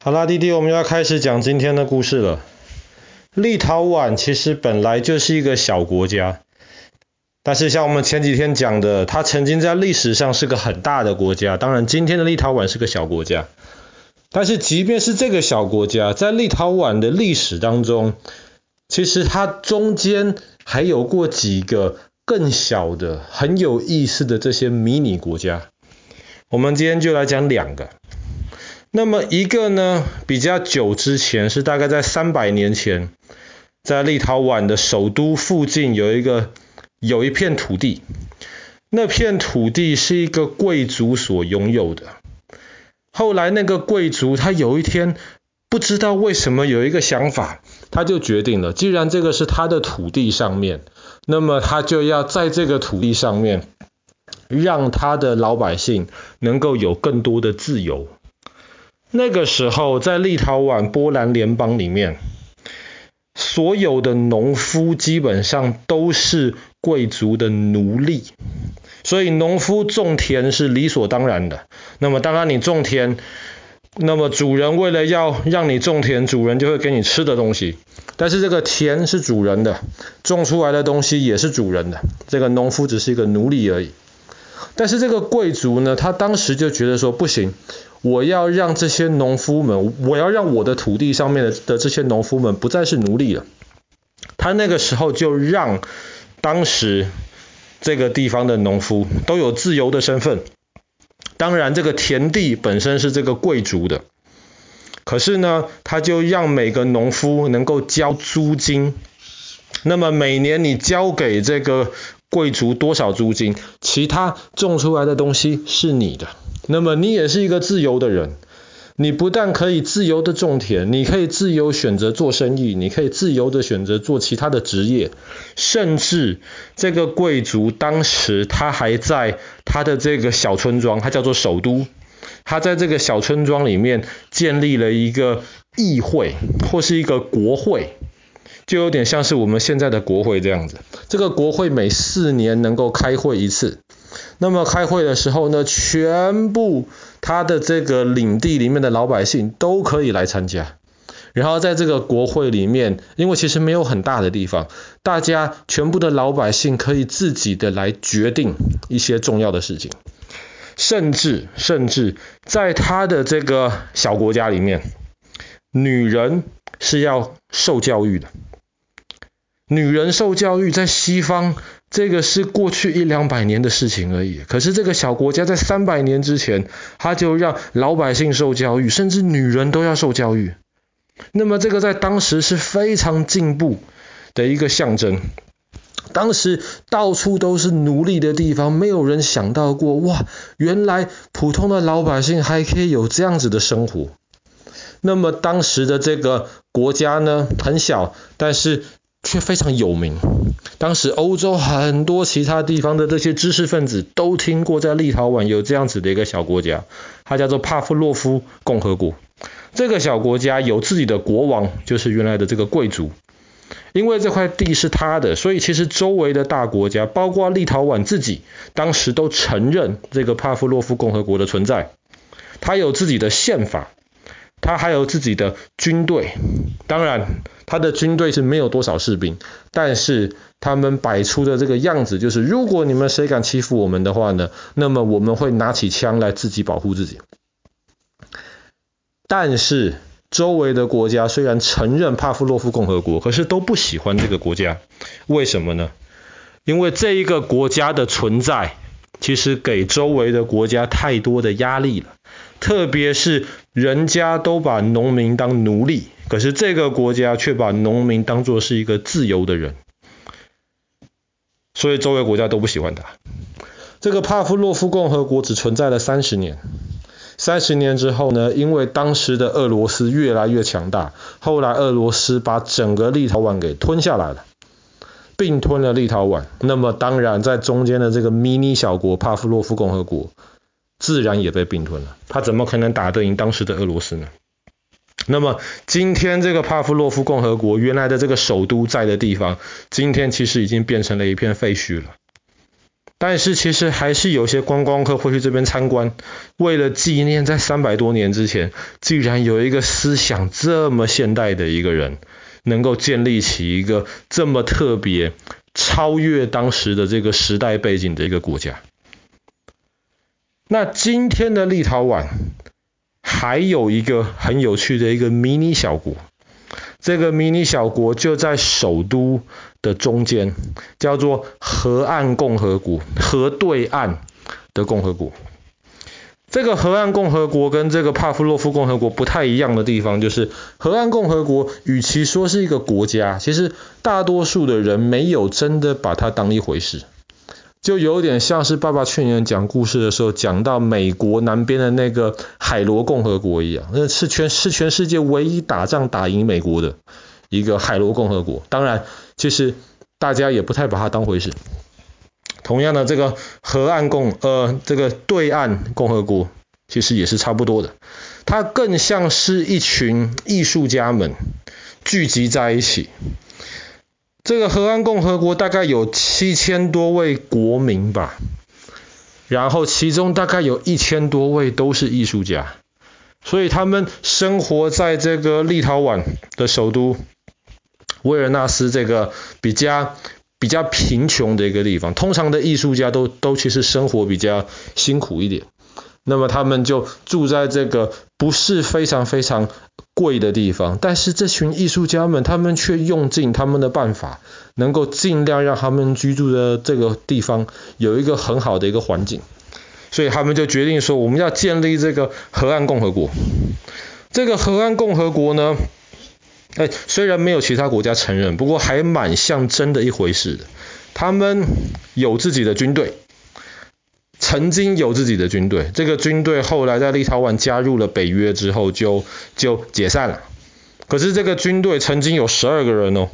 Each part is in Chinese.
好啦，弟弟，我们要开始讲今天的故事了。立陶宛其实本来就是一个小国家，但是像我们前几天讲的，它曾经在历史上是个很大的国家。当然，今天的立陶宛是个小国家，但是即便是这个小国家，在立陶宛的历史当中，其实它中间还有过几个更小的、很有意思的这些迷你国家。我们今天就来讲两个。那么一个呢，比较久之前，是大概在三百年前，在立陶宛的首都附近有一个有一片土地，那片土地是一个贵族所拥有的。后来那个贵族他有一天不知道为什么有一个想法，他就决定了，既然这个是他的土地上面，那么他就要在这个土地上面让他的老百姓能够有更多的自由。那个时候，在立陶宛波兰联邦里面，所有的农夫基本上都是贵族的奴隶，所以农夫种田是理所当然的。那么，当然你种田，那么主人为了要让你种田，主人就会给你吃的东西。但是这个田是主人的，种出来的东西也是主人的，这个农夫只是一个奴隶而已。但是这个贵族呢，他当时就觉得说不行。我要让这些农夫们，我要让我的土地上面的的这些农夫们不再是奴隶了。他那个时候就让当时这个地方的农夫都有自由的身份。当然，这个田地本身是这个贵族的，可是呢，他就让每个农夫能够交租金。那么每年你交给这个贵族多少租金，其他种出来的东西是你的。那么你也是一个自由的人，你不但可以自由的种田，你可以自由选择做生意，你可以自由的选择做其他的职业，甚至这个贵族当时他还在他的这个小村庄，他叫做首都，他在这个小村庄里面建立了一个议会或是一个国会，就有点像是我们现在的国会这样子。这个国会每四年能够开会一次。那么开会的时候呢，全部他的这个领地里面的老百姓都可以来参加。然后在这个国会里面，因为其实没有很大的地方，大家全部的老百姓可以自己的来决定一些重要的事情。甚至甚至在他的这个小国家里面，女人是要受教育的。女人受教育在西方。这个是过去一两百年的事情而已。可是这个小国家在三百年之前，他就让老百姓受教育，甚至女人都要受教育。那么这个在当时是非常进步的一个象征。当时到处都是奴隶的地方，没有人想到过，哇，原来普通的老百姓还可以有这样子的生活。那么当时的这个国家呢，很小，但是却非常有名。当时欧洲很多其他地方的这些知识分子都听过，在立陶宛有这样子的一个小国家，它叫做帕夫洛夫共和国。这个小国家有自己的国王，就是原来的这个贵族。因为这块地是他的，所以其实周围的大国家，包括立陶宛自己，当时都承认这个帕夫洛夫共和国的存在。它有自己的宪法。他还有自己的军队，当然他的军队是没有多少士兵，但是他们摆出的这个样子就是，如果你们谁敢欺负我们的话呢，那么我们会拿起枪来自己保护自己。但是周围的国家虽然承认帕夫洛夫共和国，可是都不喜欢这个国家，为什么呢？因为这一个国家的存在，其实给周围的国家太多的压力了。特别是人家都把农民当奴隶，可是这个国家却把农民当作是一个自由的人，所以周围国家都不喜欢他。这个帕夫洛夫共和国只存在了三十年，三十年之后呢，因为当时的俄罗斯越来越强大，后来俄罗斯把整个立陶宛给吞下来了，并吞了立陶宛。那么当然，在中间的这个迷你小国帕夫洛夫共和国。自然也被并吞了，他怎么可能打得赢当时的俄罗斯呢？那么今天这个帕夫洛夫共和国原来的这个首都在的地方，今天其实已经变成了一片废墟了。但是其实还是有些观光客会去这边参观，为了纪念在三百多年之前，竟然有一个思想这么现代的一个人，能够建立起一个这么特别、超越当时的这个时代背景的一个国家。那今天的立陶宛还有一个很有趣的一个迷你小国。这个迷你小国就在首都的中间，叫做河岸共和国，河对岸的共和国。这个河岸共和国跟这个帕夫洛夫共和国不太一样的地方，就是河岸共和国与其说是一个国家，其实大多数的人没有真的把它当一回事。就有点像是爸爸去年讲故事的时候讲到美国南边的那个海螺共和国一样，那是全是全世界唯一打仗打赢美国的一个海螺共和国。当然，其实大家也不太把它当回事。同样的，这个河岸共呃这个对岸共和国其实也是差不多的，它更像是一群艺术家们聚集在一起。这个河岸共和国大概有七千多位国民吧，然后其中大概有一千多位都是艺术家，所以他们生活在这个立陶宛的首都维尔纳斯这个比较比较贫穷的一个地方。通常的艺术家都都其实生活比较辛苦一点，那么他们就住在这个不是非常非常贵的地方，但是这群艺术家们，他们却用尽他们的办法，能够尽量让他们居住的这个地方有一个很好的一个环境，所以他们就决定说，我们要建立这个河岸共和国。这个河岸共和国呢，哎，虽然没有其他国家承认，不过还蛮像真的一回事的。他们有自己的军队。曾经有自己的军队，这个军队后来在立陶宛加入了北约之后就就解散了。可是这个军队曾经有十二个人哦，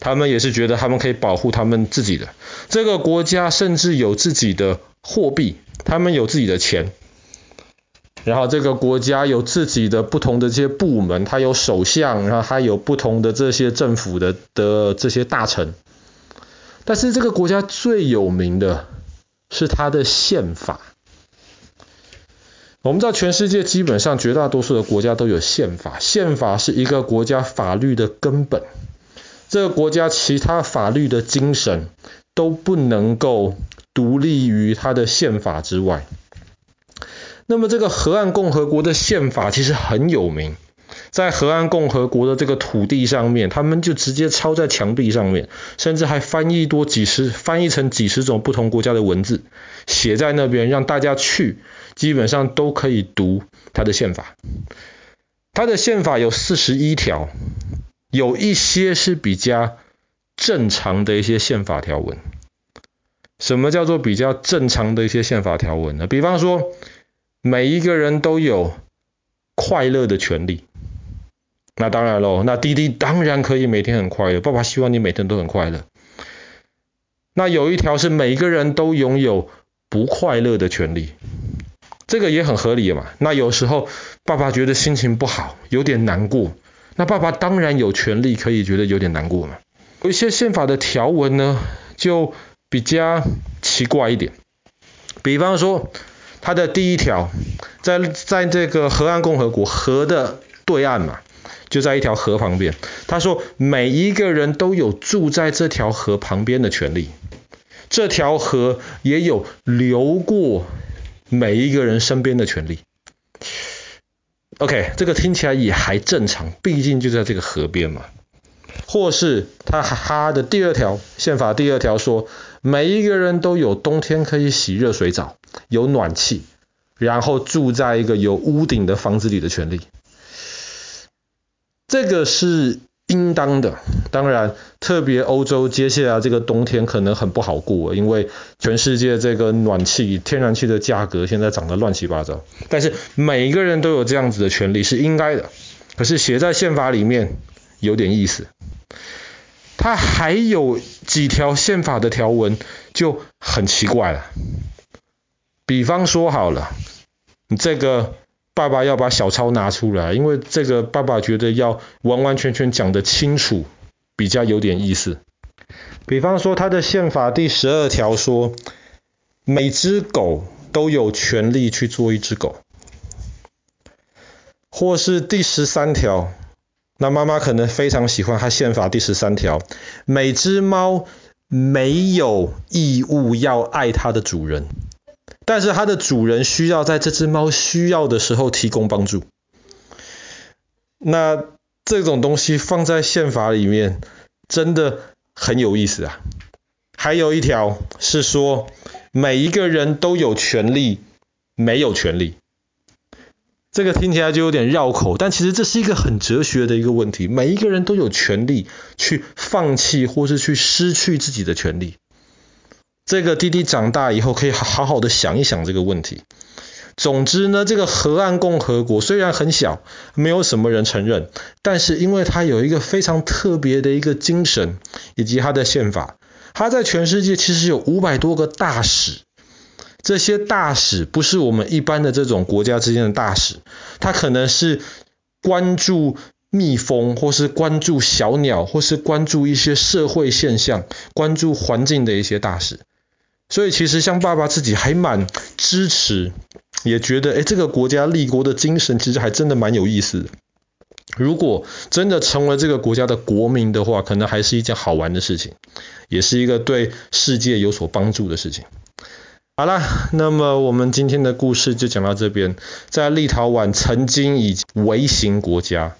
他们也是觉得他们可以保护他们自己的。这个国家甚至有自己的货币，他们有自己的钱。然后这个国家有自己的不同的这些部门，它有首相，然后还有不同的这些政府的的这些大臣。但是这个国家最有名的。是他的宪法。我们知道，全世界基本上绝大多数的国家都有宪法，宪法是一个国家法律的根本。这个国家其他法律的精神都不能够独立于它的宪法之外。那么，这个河岸共和国的宪法其实很有名。在河岸共和国的这个土地上面，他们就直接抄在墙壁上面，甚至还翻译多几十，翻译成几十种不同国家的文字，写在那边，让大家去，基本上都可以读他的宪法。他的宪法有四十一条，有一些是比较正常的一些宪法条文。什么叫做比较正常的一些宪法条文呢？比方说，每一个人都有快乐的权利。那当然喽，那弟弟当然可以每天很快乐。爸爸希望你每天都很快乐。那有一条是每个人都拥有不快乐的权利，这个也很合理嘛。那有时候爸爸觉得心情不好，有点难过，那爸爸当然有权利可以觉得有点难过嘛。有一些宪法的条文呢，就比较奇怪一点。比方说，它的第一条，在在这个河岸共和国河的对岸嘛。就在一条河旁边，他说每一个人都有住在这条河旁边的权利，这条河也有流过每一个人身边的权利。OK，这个听起来也还正常，毕竟就在这个河边嘛。或是他他的第二条宪法第二条说，每一个人都有冬天可以洗热水澡，有暖气，然后住在一个有屋顶的房子里的权利。这个是应当的，当然，特别欧洲接下来这个冬天可能很不好过，因为全世界这个暖气、天然气的价格现在涨得乱七八糟。但是每一个人都有这样子的权利是应该的，可是写在宪法里面有点意思。它还有几条宪法的条文就很奇怪了，比方说好了，你这个。爸爸要把小抄拿出来，因为这个爸爸觉得要完完全全讲得清楚，比较有点意思。比方说，他的宪法第十二条说，每只狗都有权利去做一只狗，或是第十三条，那妈妈可能非常喜欢她宪法第十三条，每只猫没有义务要爱它的主人，但是它的主人需要在这只猫需要的时候提供帮助。那这种东西放在宪法里面，真的很有意思啊。还有一条是说，每一个人都有权利，没有权利。这个听起来就有点绕口，但其实这是一个很哲学的一个问题。每一个人都有权利去放弃或是去失去自己的权利。这个弟弟长大以后可以好好的想一想这个问题。总之呢，这个河岸共和国虽然很小，没有什么人承认，但是因为它有一个非常特别的一个精神，以及它的宪法，它在全世界其实有五百多个大使。这些大使不是我们一般的这种国家之间的大使，他可能是关注蜜蜂，或是关注小鸟，或是关注一些社会现象、关注环境的一些大使。所以其实像爸爸自己还蛮支持。也觉得，诶，这个国家立国的精神其实还真的蛮有意思的。如果真的成为这个国家的国民的话，可能还是一件好玩的事情，也是一个对世界有所帮助的事情。好了，那么我们今天的故事就讲到这边。在立陶宛曾经以微型国家，